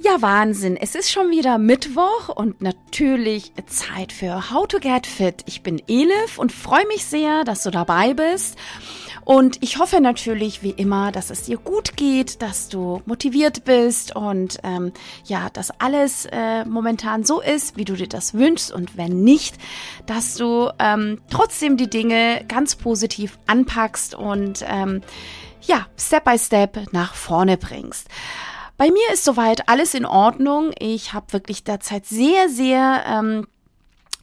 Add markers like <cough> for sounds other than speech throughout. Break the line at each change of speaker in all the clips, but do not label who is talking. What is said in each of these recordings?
Ja, Wahnsinn. Es ist schon wieder Mittwoch und natürlich Zeit für How to Get Fit. Ich bin Elif und freue mich sehr, dass du dabei bist. Und ich hoffe natürlich, wie immer, dass es dir gut geht, dass du motiviert bist und ähm, ja, dass alles äh, momentan so ist, wie du dir das wünschst. Und wenn nicht, dass du ähm, trotzdem die Dinge ganz positiv anpackst und ähm, ja, Step by Step nach vorne bringst. Bei mir ist soweit alles in Ordnung. Ich habe wirklich derzeit sehr, sehr ähm,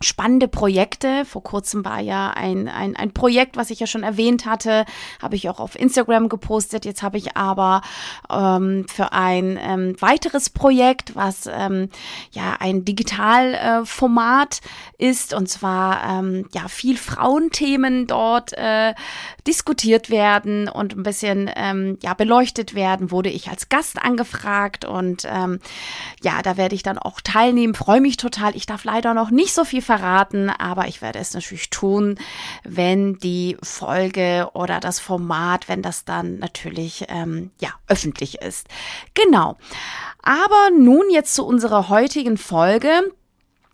spannende Projekte. Vor kurzem war ja ein, ein, ein Projekt, was ich ja schon erwähnt hatte, habe ich auch auf Instagram gepostet. Jetzt habe ich aber ähm, für ein ähm, weiteres Projekt, was ähm, ja ein Digitalformat äh, ist, und zwar ähm, ja viel Frauenthemen dort äh, diskutiert werden und ein bisschen ähm, ja beleuchtet werden, wurde ich als Gast angefragt und ähm, ja, da werde ich dann auch teilnehmen. Freue mich total. Ich darf leider noch nicht so viel verraten, aber ich werde es natürlich tun, wenn die Folge oder das Format, wenn das dann natürlich ähm, ja öffentlich ist. Genau. Aber nun jetzt zu unserer heutigen Folge.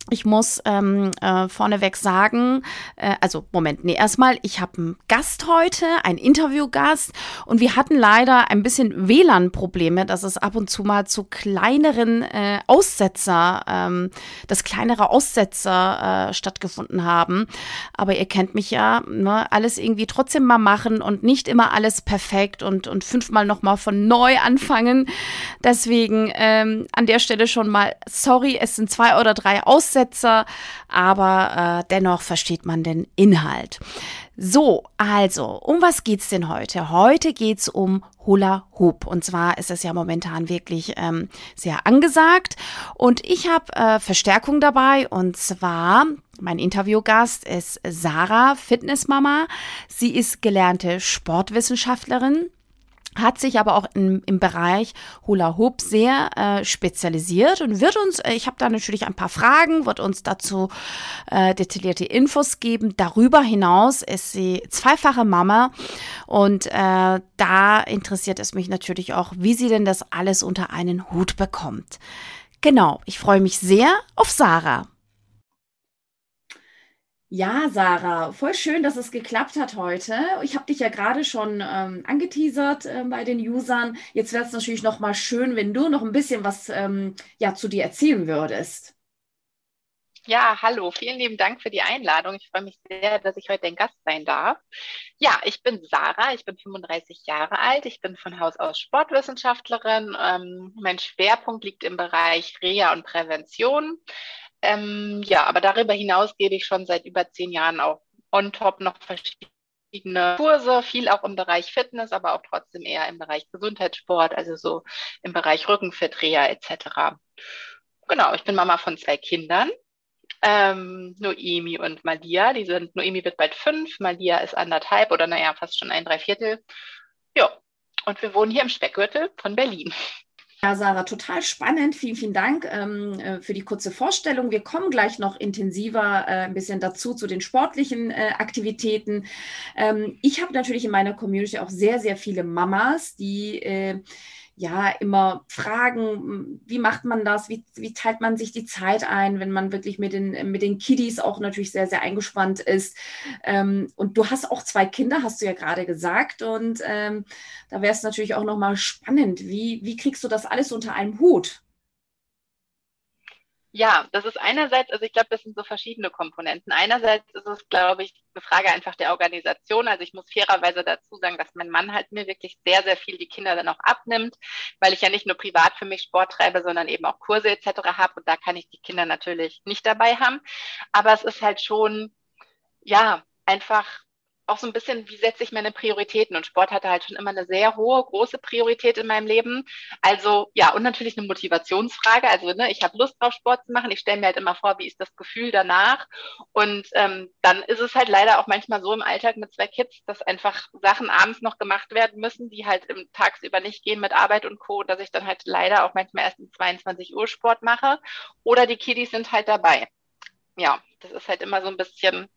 Ich muss ähm, äh, vorneweg sagen, äh, also Moment, nee, erstmal, ich habe einen Gast heute, einen Interviewgast und wir hatten leider ein bisschen WLAN-Probleme, dass es ab und zu mal zu kleineren äh, Aussetzer, ähm, dass kleinere Aussetzer äh, stattgefunden haben. Aber ihr kennt mich ja, ne, alles irgendwie trotzdem mal machen und nicht immer alles perfekt und, und fünfmal nochmal von neu anfangen. Deswegen ähm, an der Stelle schon mal, sorry, es sind zwei oder drei Aussetzer. Aussetzer, aber äh, dennoch versteht man den Inhalt. So, also, um was geht's denn heute? Heute geht's um Hula Hoop. Und zwar ist es ja momentan wirklich ähm, sehr angesagt. Und ich habe äh, Verstärkung dabei. Und zwar, mein Interviewgast ist Sarah, Fitnessmama. Sie ist gelernte Sportwissenschaftlerin hat sich aber auch im, im Bereich Hula Hoop sehr äh, spezialisiert und wird uns, äh, ich habe da natürlich ein paar Fragen, wird uns dazu äh, detaillierte Infos geben. Darüber hinaus ist sie zweifache Mama und äh, da interessiert es mich natürlich auch, wie sie denn das alles unter einen Hut bekommt. Genau, ich freue mich sehr auf Sarah. Ja, Sarah, voll schön, dass es geklappt hat heute. Ich habe dich ja gerade schon ähm, angeteasert äh, bei den Usern. Jetzt wäre es natürlich noch mal schön, wenn du noch ein bisschen was ähm, ja, zu dir erzählen würdest.
Ja, hallo, vielen lieben Dank für die Einladung. Ich freue mich sehr, dass ich heute ein Gast sein darf. Ja, ich bin Sarah, ich bin 35 Jahre alt, ich bin von Haus aus Sportwissenschaftlerin. Ähm, mein Schwerpunkt liegt im Bereich Reha und Prävention. Ähm, ja, aber darüber hinaus gebe ich schon seit über zehn Jahren auch on top noch verschiedene Kurse, viel auch im Bereich Fitness, aber auch trotzdem eher im Bereich Gesundheitssport, also so im Bereich Rückenfit, Reha etc. Genau, ich bin Mama von zwei Kindern. Ähm, Noemi und Malia, die sind, Noemi wird bald fünf, Malia ist anderthalb oder naja, fast schon ein Dreiviertel. Ja, und wir wohnen hier im Speckgürtel von Berlin.
Ja, Sarah, total spannend. Vielen, vielen Dank ähm, äh, für die kurze Vorstellung. Wir kommen gleich noch intensiver äh, ein bisschen dazu zu den sportlichen äh, Aktivitäten. Ähm, ich habe natürlich in meiner Community auch sehr, sehr viele Mamas, die äh, ja immer fragen, wie macht man das, wie, wie teilt man sich die Zeit ein, wenn man wirklich mit den, mit den Kiddies auch natürlich sehr, sehr eingespannt ist. Ähm, und du hast auch zwei Kinder, hast du ja gerade gesagt. Und ähm, da wäre es natürlich auch nochmal spannend. Wie, wie kriegst du das alles unter einem Hut?
Ja, das ist einerseits, also ich glaube, das sind so verschiedene Komponenten. Einerseits ist es, glaube ich, eine Frage einfach der Organisation. Also ich muss fairerweise dazu sagen, dass mein Mann halt mir wirklich sehr, sehr viel die Kinder dann auch abnimmt, weil ich ja nicht nur privat für mich Sport treibe, sondern eben auch Kurse etc. habe und da kann ich die Kinder natürlich nicht dabei haben. Aber es ist halt schon, ja, einfach auch so ein bisschen, wie setze ich meine Prioritäten? Und Sport hatte halt schon immer eine sehr hohe, große Priorität in meinem Leben. Also ja, und natürlich eine Motivationsfrage. Also ne, ich habe Lust drauf, Sport zu machen. Ich stelle mir halt immer vor, wie ist das Gefühl danach? Und ähm, dann ist es halt leider auch manchmal so im Alltag mit zwei Kids, dass einfach Sachen abends noch gemacht werden müssen, die halt im tagsüber nicht gehen mit Arbeit und Co., dass ich dann halt leider auch manchmal erst um 22 Uhr Sport mache. Oder die Kiddies sind halt dabei. Ja, das ist halt immer so ein bisschen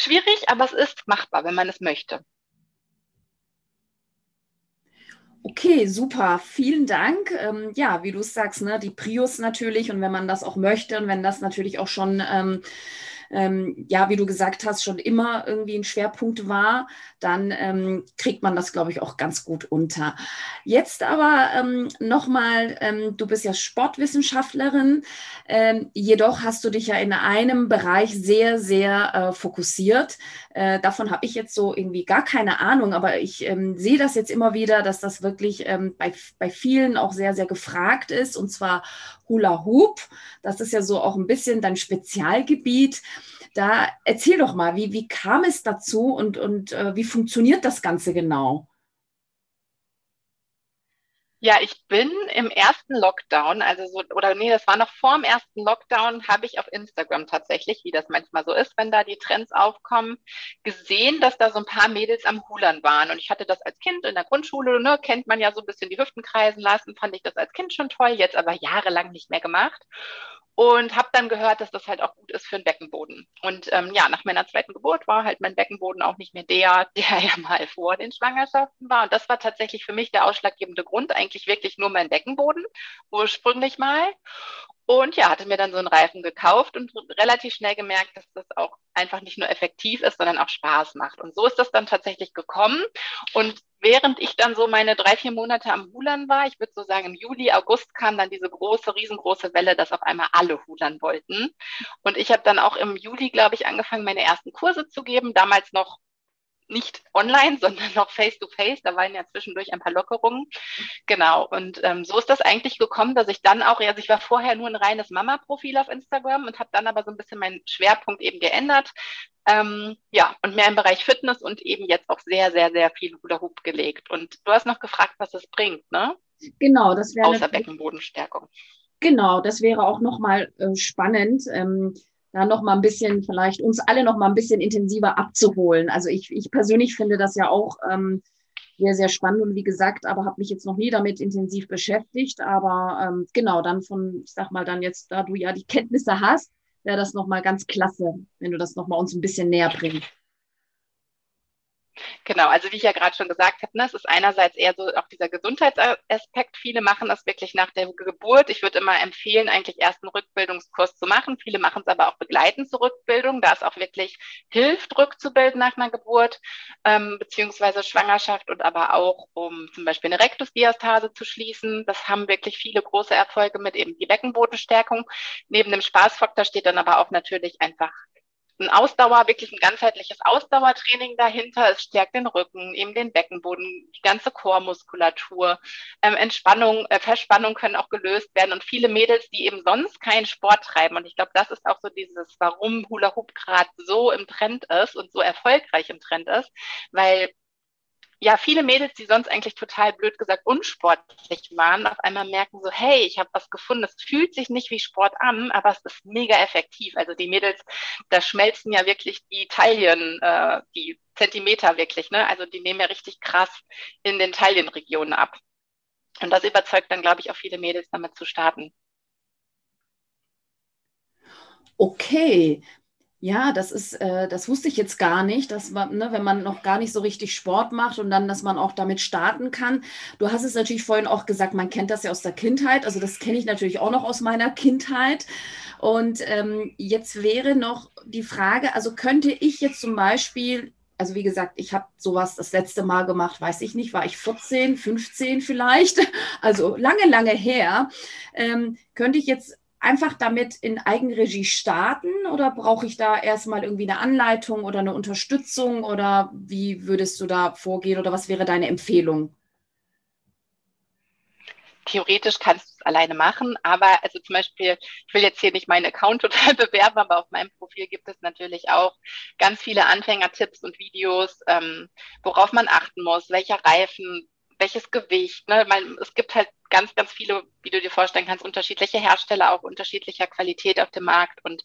Schwierig, aber es ist machbar, wenn man es möchte.
Okay, super. Vielen Dank. Ähm, ja, wie du es sagst, ne, die Prius natürlich und wenn man das auch möchte und wenn das natürlich auch schon ähm, ähm, ja, wie du gesagt hast, schon immer irgendwie ein Schwerpunkt war, dann ähm, kriegt man das, glaube ich, auch ganz gut unter. Jetzt aber ähm, nochmal, ähm, du bist ja Sportwissenschaftlerin, ähm, jedoch hast du dich ja in einem Bereich sehr, sehr äh, fokussiert. Äh, davon habe ich jetzt so irgendwie gar keine Ahnung, aber ich ähm, sehe das jetzt immer wieder, dass das wirklich ähm, bei, bei vielen auch sehr, sehr gefragt ist, und zwar Hula Hoop. Das ist ja so auch ein bisschen dein Spezialgebiet. Da erzähl doch mal, wie, wie kam es dazu und, und äh, wie funktioniert das Ganze genau?
Ja, ich bin im ersten Lockdown, also so, oder nee, das war noch vor dem ersten Lockdown, habe ich auf Instagram tatsächlich, wie das manchmal so ist, wenn da die Trends aufkommen, gesehen, dass da so ein paar Mädels am Hulern waren. Und ich hatte das als Kind in der Grundschule, ne, kennt man ja so ein bisschen die Hüften kreisen lassen, fand ich das als Kind schon toll, jetzt aber jahrelang nicht mehr gemacht und habe dann gehört, dass das halt auch gut ist für den Beckenboden. Und ähm, ja, nach meiner zweiten Geburt war halt mein Beckenboden auch nicht mehr der, <laughs> der ja mal vor den Schwangerschaften war. Und das war tatsächlich für mich der ausschlaggebende Grund, eigentlich wirklich nur mein Beckenboden ursprünglich mal. Und ja, hatte mir dann so einen Reifen gekauft und relativ schnell gemerkt, dass das auch einfach nicht nur effektiv ist, sondern auch Spaß macht. Und so ist das dann tatsächlich gekommen. Und während ich dann so meine drei, vier Monate am Hulern war, ich würde so sagen, im Juli, August kam dann diese große, riesengroße Welle, dass auf einmal alle Hulern wollten. Und ich habe dann auch im Juli, glaube ich, angefangen, meine ersten Kurse zu geben. Damals noch nicht online, <laughs> sondern noch face-to-face. Da waren ja zwischendurch ein paar Lockerungen. Genau. Und ähm, so ist das eigentlich gekommen, dass ich dann auch, also ich war vorher nur ein reines Mama-Profil auf Instagram und habe dann aber so ein bisschen meinen Schwerpunkt eben geändert. Ähm, ja, und mehr im Bereich Fitness und eben jetzt auch sehr, sehr, sehr viel Hula Hoop gelegt. Und du hast noch gefragt, was es bringt, ne?
Genau, das wäre.
Außer Beckenbodenstärkung.
Genau, das wäre auch nochmal äh, spannend. Ähm, da noch mal ein bisschen, vielleicht uns alle noch mal ein bisschen intensiver abzuholen. Also ich, ich persönlich finde das ja auch ähm, sehr, sehr spannend und wie gesagt, aber habe mich jetzt noch nie damit intensiv beschäftigt. Aber ähm, genau, dann von, ich sag mal, dann jetzt, da du ja die Kenntnisse hast, wäre das noch mal ganz klasse, wenn du das noch mal uns ein bisschen näher bringst.
Genau, also wie ich ja gerade schon gesagt habe, ne, es ist einerseits eher so auch dieser Gesundheitsaspekt. Viele machen das wirklich nach der Geburt. Ich würde immer empfehlen, eigentlich erst einen Rückbildungskurs zu machen. Viele machen es aber auch begleitend zur Rückbildung, da es auch wirklich hilft, rückzubilden nach einer Geburt, ähm, beziehungsweise Schwangerschaft und aber auch, um zum Beispiel eine Rektusdiastase zu schließen. Das haben wirklich viele große Erfolge mit eben die Beckenbodenstärkung. Neben dem Spaßfaktor steht dann aber auch natürlich einfach ein Ausdauer, wirklich ein ganzheitliches Ausdauertraining dahinter. Es stärkt den Rücken, eben den Beckenboden, die ganze Chormuskulatur. Ähm, Entspannung, äh, Verspannung können auch gelöst werden. Und viele Mädels, die eben sonst keinen Sport treiben. Und ich glaube, das ist auch so dieses, warum Hula Hoop gerade so im Trend ist und so erfolgreich im Trend ist, weil ja, viele Mädels, die sonst eigentlich total blöd gesagt unsportlich waren, auf einmal merken so, hey, ich habe was gefunden, es fühlt sich nicht wie Sport an, aber es ist mega effektiv. Also die Mädels, da schmelzen ja wirklich die Taillen, äh, die Zentimeter wirklich, ne? Also die nehmen ja richtig krass in den Taillenregionen ab. Und das überzeugt dann, glaube ich, auch viele Mädels damit zu starten.
Okay, ja, das ist, äh, das wusste ich jetzt gar nicht, dass man, ne, wenn man noch gar nicht so richtig Sport macht und dann, dass man auch damit starten kann. Du hast es natürlich vorhin auch gesagt, man kennt das ja aus der Kindheit. Also das kenne ich natürlich auch noch aus meiner Kindheit. Und ähm, jetzt wäre noch die Frage, also könnte ich jetzt zum Beispiel also wie gesagt, ich habe sowas das letzte Mal gemacht, weiß ich nicht, war ich 14, 15 vielleicht, <laughs> also lange, lange her. Ähm, könnte ich jetzt einfach damit in Eigenregie starten oder brauche ich da erstmal irgendwie eine Anleitung oder eine Unterstützung oder wie würdest du da vorgehen oder was wäre deine Empfehlung?
Theoretisch kannst du es alleine machen, aber also zum Beispiel, ich will jetzt hier nicht meinen Account <laughs> total bewerben, aber auf meinem Profil gibt es natürlich auch ganz viele Anfängertipps und Videos, ähm, worauf man achten muss, welcher Reifen, welches Gewicht. Ne? Man, es gibt halt ganz, ganz viele, wie du dir vorstellen kannst, unterschiedliche Hersteller, auch unterschiedlicher Qualität auf dem Markt. Und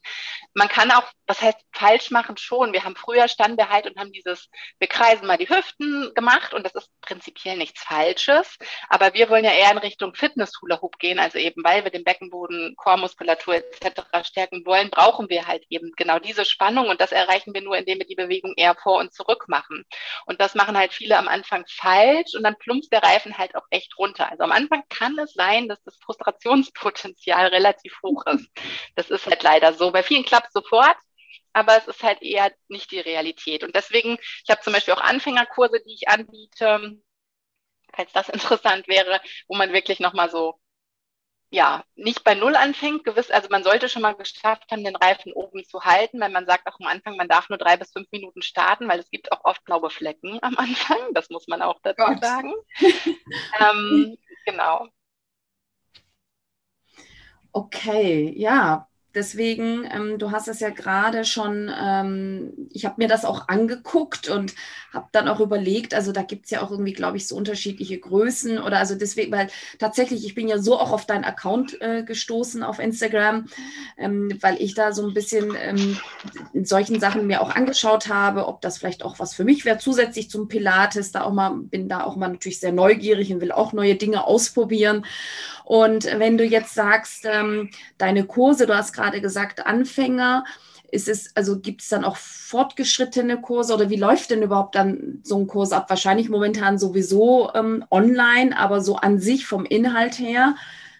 man kann auch, was heißt falsch machen schon. Wir haben früher standen wir halt und haben dieses, wir kreisen mal die Hüften gemacht und das ist prinzipiell nichts Falsches. Aber wir wollen ja eher in Richtung Fitness-Hula Hoop gehen. Also eben, weil wir den Beckenboden, Chormuskulatur etc. stärken wollen, brauchen wir halt eben genau diese Spannung. Und das erreichen wir nur, indem wir die Bewegung eher vor und zurück machen. Und das machen halt viele am Anfang falsch und dann plumpst der Reifen halt auch echt runter. Also am Anfang kann es sein, dass das Frustrationspotenzial relativ hoch ist. Das ist halt leider so. Bei vielen klappt es sofort, aber es ist halt eher nicht die Realität. Und deswegen, ich habe zum Beispiel auch Anfängerkurse, die ich anbiete, falls das <laughs> interessant wäre, wo man wirklich nochmal so ja, nicht bei Null anfängt, gewiss, also man sollte schon mal geschafft haben, den Reifen oben zu halten, weil man sagt auch am Anfang, man darf nur drei bis fünf Minuten starten, weil es gibt auch oft blaue Flecken <laughs> am Anfang, das muss man auch dazu Gott. sagen. <laughs> ähm, genau.
Okay, ja, Deswegen, ähm, du hast es ja gerade schon, ähm, ich habe mir das auch angeguckt und habe dann auch überlegt, also da gibt es ja auch irgendwie, glaube ich, so unterschiedliche Größen oder also deswegen, weil tatsächlich, ich bin ja so auch auf deinen Account äh, gestoßen auf Instagram, ähm, weil ich da so ein bisschen ähm, in solchen Sachen mir auch angeschaut habe, ob das vielleicht auch was für mich wäre, zusätzlich zum Pilates, da auch mal, bin da auch mal natürlich sehr neugierig und will auch neue Dinge ausprobieren. Und wenn du jetzt sagst, ähm, deine Kurse, du hast gerade gesagt, Anfänger, ist es, also gibt es dann auch fortgeschrittene Kurse oder wie läuft denn überhaupt dann so ein Kurs ab? Wahrscheinlich momentan sowieso ähm, online, aber so an sich vom Inhalt her,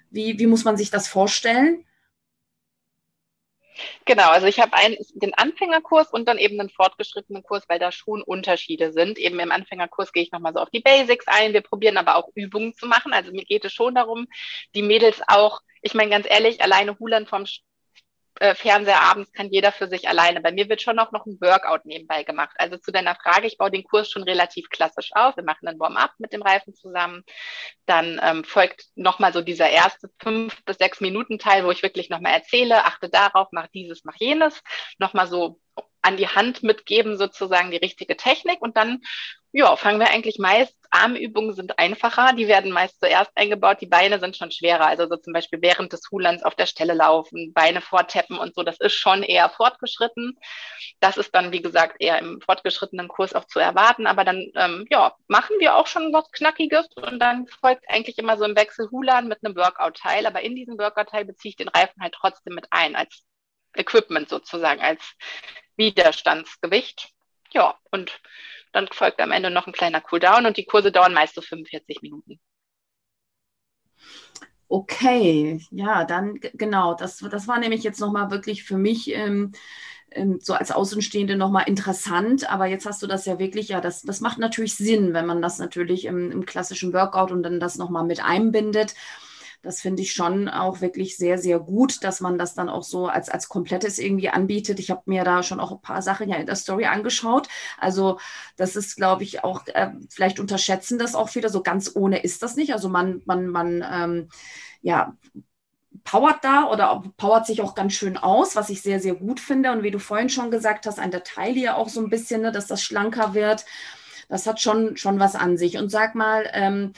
wie, wie muss man sich das vorstellen?
Genau, also ich habe den Anfängerkurs und dann eben einen fortgeschrittenen Kurs, weil da schon Unterschiede sind. Eben im Anfängerkurs gehe ich nochmal so auf die Basics ein. Wir probieren aber auch Übungen zu machen. Also mir geht es schon darum, die Mädels auch, ich meine ganz ehrlich, alleine Hulan vom äh, Fernseher abends kann jeder für sich alleine. Bei mir wird schon auch noch ein Workout nebenbei gemacht. Also zu deiner Frage, ich baue den Kurs schon relativ klassisch auf. Wir machen einen Warm-up mit dem Reifen zusammen. Dann ähm, folgt nochmal so dieser erste fünf bis sechs Minuten Teil, wo ich wirklich nochmal erzähle, achte darauf, mach dieses, mach jenes. Nochmal so an die Hand mitgeben, sozusagen die richtige Technik. Und dann, ja, fangen wir eigentlich meist, Armübungen sind einfacher, die werden meist zuerst eingebaut, die Beine sind schon schwerer. Also so zum Beispiel während des Hulans auf der Stelle laufen, Beine vorteppen und so, das ist schon eher fortgeschritten. Das ist dann, wie gesagt, eher im fortgeschrittenen Kurs auch zu erwarten. Aber dann, ähm, ja, machen wir auch schon was Knackiges und dann folgt eigentlich immer so im Wechsel Hulan mit einem Workout-Teil. Aber in diesem Workout-Teil beziehe ich den Reifen halt trotzdem mit ein, als Equipment sozusagen, als Widerstandsgewicht. Ja, und dann folgt am Ende noch ein kleiner Cooldown und die Kurse dauern meist so 45 Minuten.
Okay, ja, dann genau, das, das war nämlich jetzt nochmal wirklich für mich ähm, ähm, so als Außenstehende nochmal interessant, aber jetzt hast du das ja wirklich, ja, das, das macht natürlich Sinn, wenn man das natürlich im, im klassischen Workout und dann das nochmal mit einbindet. Das finde ich schon auch wirklich sehr, sehr gut, dass man das dann auch so als, als komplettes irgendwie anbietet. Ich habe mir da schon auch ein paar Sachen ja in der Story angeschaut. Also das ist, glaube ich, auch, äh, vielleicht unterschätzen das auch wieder. So ganz ohne ist das nicht. Also man, man, man, ähm, ja, powert da oder powert sich auch ganz schön aus, was ich sehr, sehr gut finde. Und wie du vorhin schon gesagt hast, an der Taille auch so ein bisschen, ne, dass das schlanker wird. Das hat schon, schon was an sich. Und sag mal, ähm,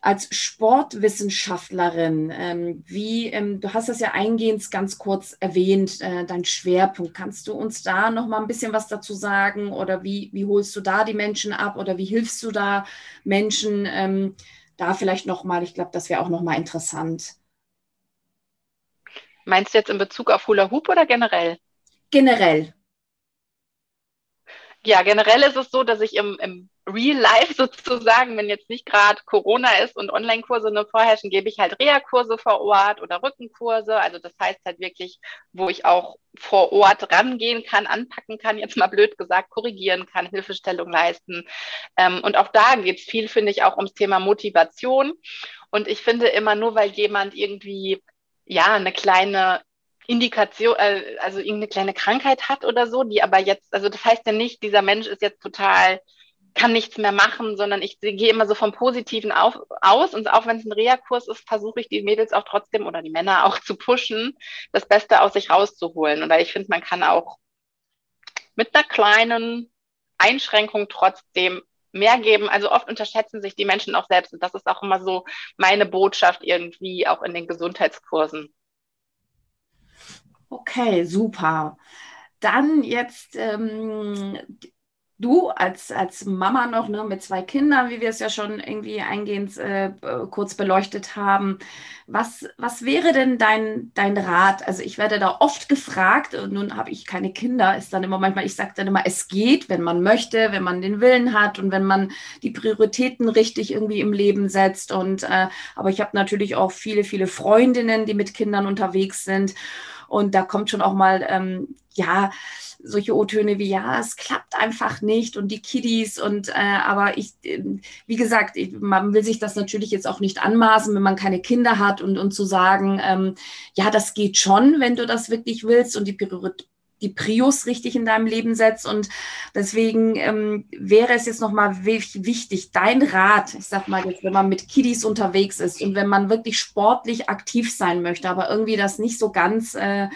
als Sportwissenschaftlerin, ähm, wie, ähm, du hast das ja eingehend ganz kurz erwähnt, äh, dein Schwerpunkt. Kannst du uns da noch mal ein bisschen was dazu sagen oder wie, wie holst du da die Menschen ab oder wie hilfst du da Menschen? Ähm, da vielleicht noch mal, ich glaube, das wäre auch noch mal interessant.
Meinst du jetzt in Bezug auf Hula Hoop oder generell?
Generell.
Ja, generell ist es so, dass ich im, im Real Life <laughs> sozusagen, wenn jetzt nicht gerade Corona ist und Online-Kurse nur vorherrschen, gebe ich halt Reha-Kurse vor Ort oder Rückenkurse. Also das heißt halt wirklich, wo ich auch vor Ort rangehen kann, anpacken kann, jetzt mal blöd gesagt, korrigieren kann, Hilfestellung leisten. Ähm, und auch da geht es viel, finde ich, auch ums Thema Motivation. Und ich finde immer nur, weil jemand irgendwie ja eine kleine Indikation, äh, also irgendeine kleine Krankheit hat oder so, die aber jetzt, also das heißt ja nicht, dieser Mensch ist jetzt total kann nichts mehr machen, sondern ich gehe immer so vom Positiven auf, aus und auch wenn es ein Reha-Kurs ist, versuche ich die Mädels auch trotzdem oder die Männer auch zu pushen, das Beste aus sich rauszuholen. Und ich finde, man kann auch mit einer kleinen Einschränkung trotzdem mehr geben. Also oft unterschätzen sich die Menschen auch selbst. Und das ist auch immer so meine Botschaft irgendwie auch in den Gesundheitskursen.
Okay, super. Dann jetzt ähm, du als, als Mama noch ne, mit zwei Kindern, wie wir es ja schon irgendwie eingehend äh, kurz beleuchtet haben. Was, was wäre denn dein, dein Rat? Also ich werde da oft gefragt und nun habe ich keine Kinder, ist dann immer manchmal, ich sage dann immer, es geht, wenn man möchte, wenn man den Willen hat und wenn man die Prioritäten richtig irgendwie im Leben setzt. Und äh, aber ich habe natürlich auch viele, viele Freundinnen, die mit Kindern unterwegs sind. Und da kommt schon auch mal, ähm, ja, solche O-Töne wie, ja, es klappt einfach nicht und die Kiddies und, äh, aber ich, äh, wie gesagt, ich, man will sich das natürlich jetzt auch nicht anmaßen, wenn man keine Kinder hat und, und zu sagen, ähm, ja, das geht schon, wenn du das wirklich willst und die Priorität die Prius richtig in deinem Leben setzt. Und deswegen ähm, wäre es jetzt nochmal wichtig, dein Rat, ich sag mal jetzt, wenn man mit Kiddies unterwegs ist und wenn man wirklich sportlich aktiv sein möchte, aber irgendwie das nicht so ganz äh,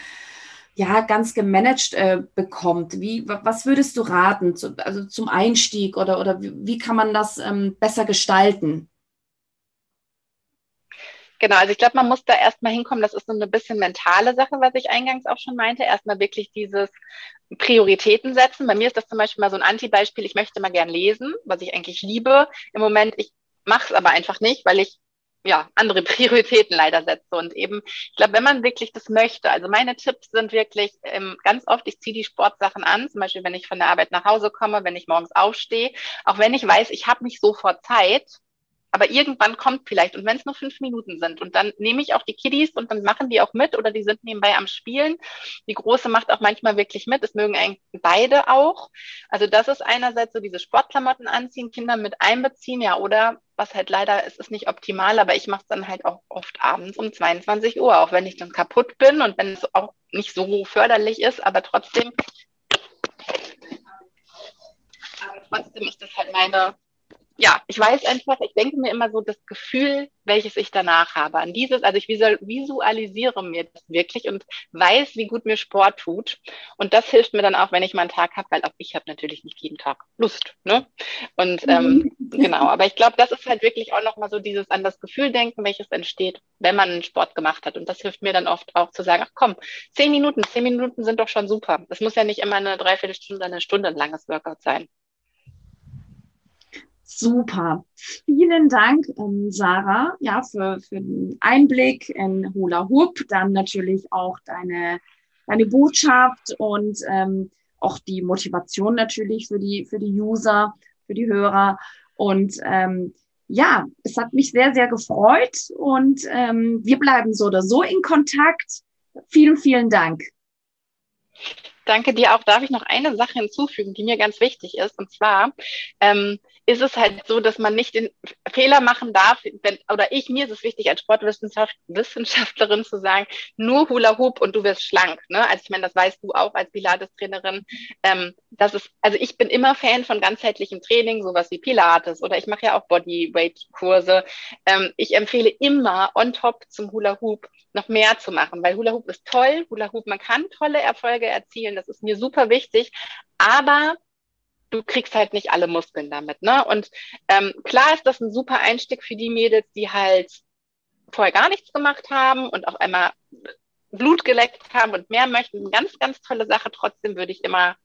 ja ganz gemanagt äh, bekommt. Wie, was würdest du raten, zu, also zum Einstieg oder, oder wie, wie kann man das ähm, besser gestalten?
Genau, also ich glaube, man muss da erstmal hinkommen. Das ist so eine bisschen mentale Sache, was ich eingangs auch schon meinte. Erstmal wirklich dieses Prioritäten setzen. Bei mir ist das zum Beispiel mal so ein Anti-Beispiel. Ich möchte mal gern lesen, was ich eigentlich liebe. Im Moment, ich mache es aber einfach nicht, weil ich ja, andere Prioritäten leider setze. Und eben, ich glaube, wenn man wirklich das möchte, also meine Tipps sind wirklich ähm, ganz oft, ich ziehe die Sportsachen an, zum Beispiel, wenn ich von der Arbeit nach Hause komme, wenn ich morgens aufstehe, auch wenn ich weiß, ich habe nicht sofort Zeit, aber irgendwann kommt vielleicht, und wenn es nur fünf Minuten sind, und dann nehme ich auch die Kiddies und dann machen die auch mit oder die sind nebenbei am Spielen. Die Große macht auch manchmal wirklich mit. Das mögen eigentlich beide auch. Also das ist einerseits so diese Sportklamotten anziehen, Kinder mit einbeziehen, ja, oder was halt leider ist, ist nicht optimal, aber ich mache es dann halt auch oft abends um 22 Uhr, auch wenn ich dann kaputt bin und wenn es auch nicht so förderlich ist, aber trotzdem, aber trotzdem ist das halt meine ja, ich weiß einfach, ich denke mir immer so das Gefühl, welches ich danach habe. An dieses, also ich visualisiere mir das wirklich und weiß, wie gut mir Sport tut. Und das hilft mir dann auch, wenn ich mal einen Tag habe, weil auch ich habe natürlich nicht jeden Tag Lust. Ne? Und ähm, mhm. genau, aber ich glaube, das ist halt wirklich auch nochmal so dieses an das Gefühl denken, welches entsteht, wenn man einen Sport gemacht hat. Und das hilft mir dann oft auch zu sagen, ach komm, zehn Minuten, zehn Minuten sind doch schon super. Das muss ja nicht immer eine Dreiviertelstunde, eine Stunde ein langes Workout sein.
Super. Vielen Dank, ähm, Sarah, ja, für, für den Einblick in Hula Hoop, dann natürlich auch deine, deine Botschaft und ähm, auch die Motivation natürlich für die, für die User, für die Hörer. Und ähm, ja, es hat mich sehr, sehr gefreut und ähm, wir bleiben so oder so in Kontakt. Vielen, vielen Dank.
Danke dir auch. Darf ich noch eine Sache hinzufügen, die mir ganz wichtig ist? Und zwar, ähm, ist es halt so, dass man nicht den Fehler machen darf, wenn, oder ich, mir ist es wichtig, als Sportwissenschaftlerin zu sagen, nur Hula Hoop und du wirst schlank. Ne? Also ich meine, das weißt du auch als Pilates-Trainerin. Ähm, das ist, also ich bin immer Fan von ganzheitlichem Training, sowas wie Pilates oder ich mache ja auch Bodyweight-Kurse. Ähm, ich empfehle immer on top zum Hula Hoop noch mehr zu machen, weil Hula Hoop ist toll. Hula Hoop, man kann tolle Erfolge erzielen, das ist mir super wichtig. Aber du kriegst halt nicht alle Muskeln damit. Ne? Und ähm, klar ist das ein super Einstieg für die Mädels, die halt vorher gar nichts gemacht haben und auf einmal Blut geleckt haben und mehr möchten. Ganz, ganz tolle Sache. Trotzdem würde ich immer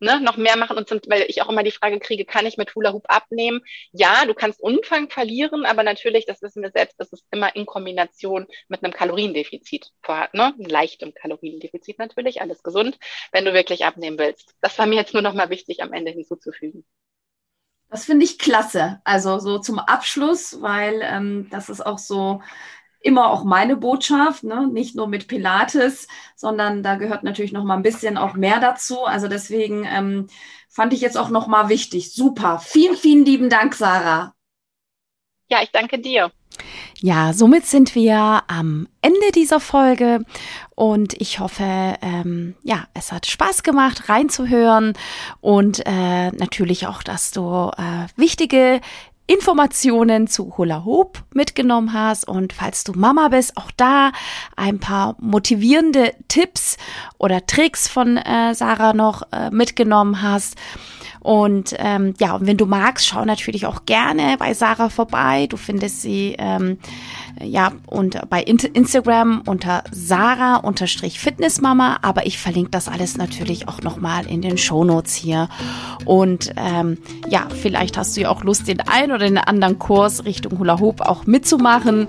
ne, noch mehr machen und zum, weil ich auch immer die Frage kriege, kann ich mit Hula Hoop abnehmen? Ja, du kannst Umfang verlieren, aber natürlich, das wissen wir selbst, das ist immer in Kombination mit einem Kaloriendefizit vorhanden, ne? leichtem Kaloriendefizit natürlich, alles gesund, wenn du wirklich abnehmen willst. Das war mir jetzt nur noch mal wichtig am Ende hinzuzufügen.
Das finde ich klasse. Also so zum Abschluss, weil ähm, das ist auch so immer auch meine Botschaft, ne? nicht nur mit Pilates, sondern da gehört natürlich noch mal ein bisschen auch mehr dazu. Also deswegen ähm, fand ich jetzt auch noch mal wichtig. Super. Vielen, vielen lieben Dank, Sarah.
Ja, ich danke dir.
Ja, somit sind wir am Ende dieser Folge und ich hoffe, ähm, ja, es hat Spaß gemacht, reinzuhören und äh, natürlich auch, dass du äh, wichtige Informationen zu Hula Hoop mitgenommen hast und falls du Mama bist, auch da ein paar motivierende Tipps oder Tricks von äh, Sarah noch äh, mitgenommen hast. Und ähm, ja, und wenn du magst, schau natürlich auch gerne bei Sarah vorbei. Du findest sie ähm, ja und bei Instagram unter Sarah unterstrich Fitnessmama, aber ich verlinke das alles natürlich auch nochmal in den Shownotes hier. Und ähm, ja, vielleicht hast du ja auch Lust, den einen oder den anderen Kurs Richtung Hula Hoop auch mitzumachen.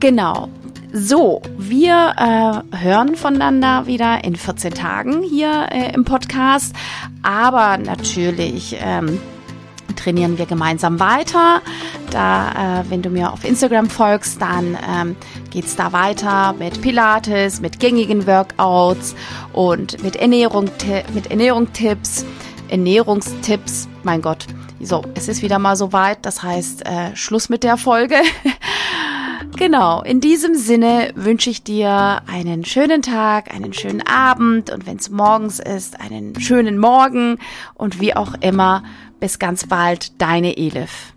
Genau. So, wir äh, hören voneinander wieder in 14 Tagen hier äh, im Podcast, aber natürlich ähm, trainieren wir gemeinsam weiter. Da, äh, wenn du mir auf Instagram folgst, dann ähm, geht's da weiter mit Pilates, mit gängigen Workouts und mit Ernährung, mit Ernährungstipps, Ernährungstipps. Mein Gott, so, es ist wieder mal so weit. Das heißt, äh, Schluss mit der Folge. <laughs> Genau, in diesem Sinne wünsche ich dir einen schönen Tag, einen schönen Abend und wenn es morgens ist, einen schönen Morgen und wie auch immer, bis ganz bald, deine Elif.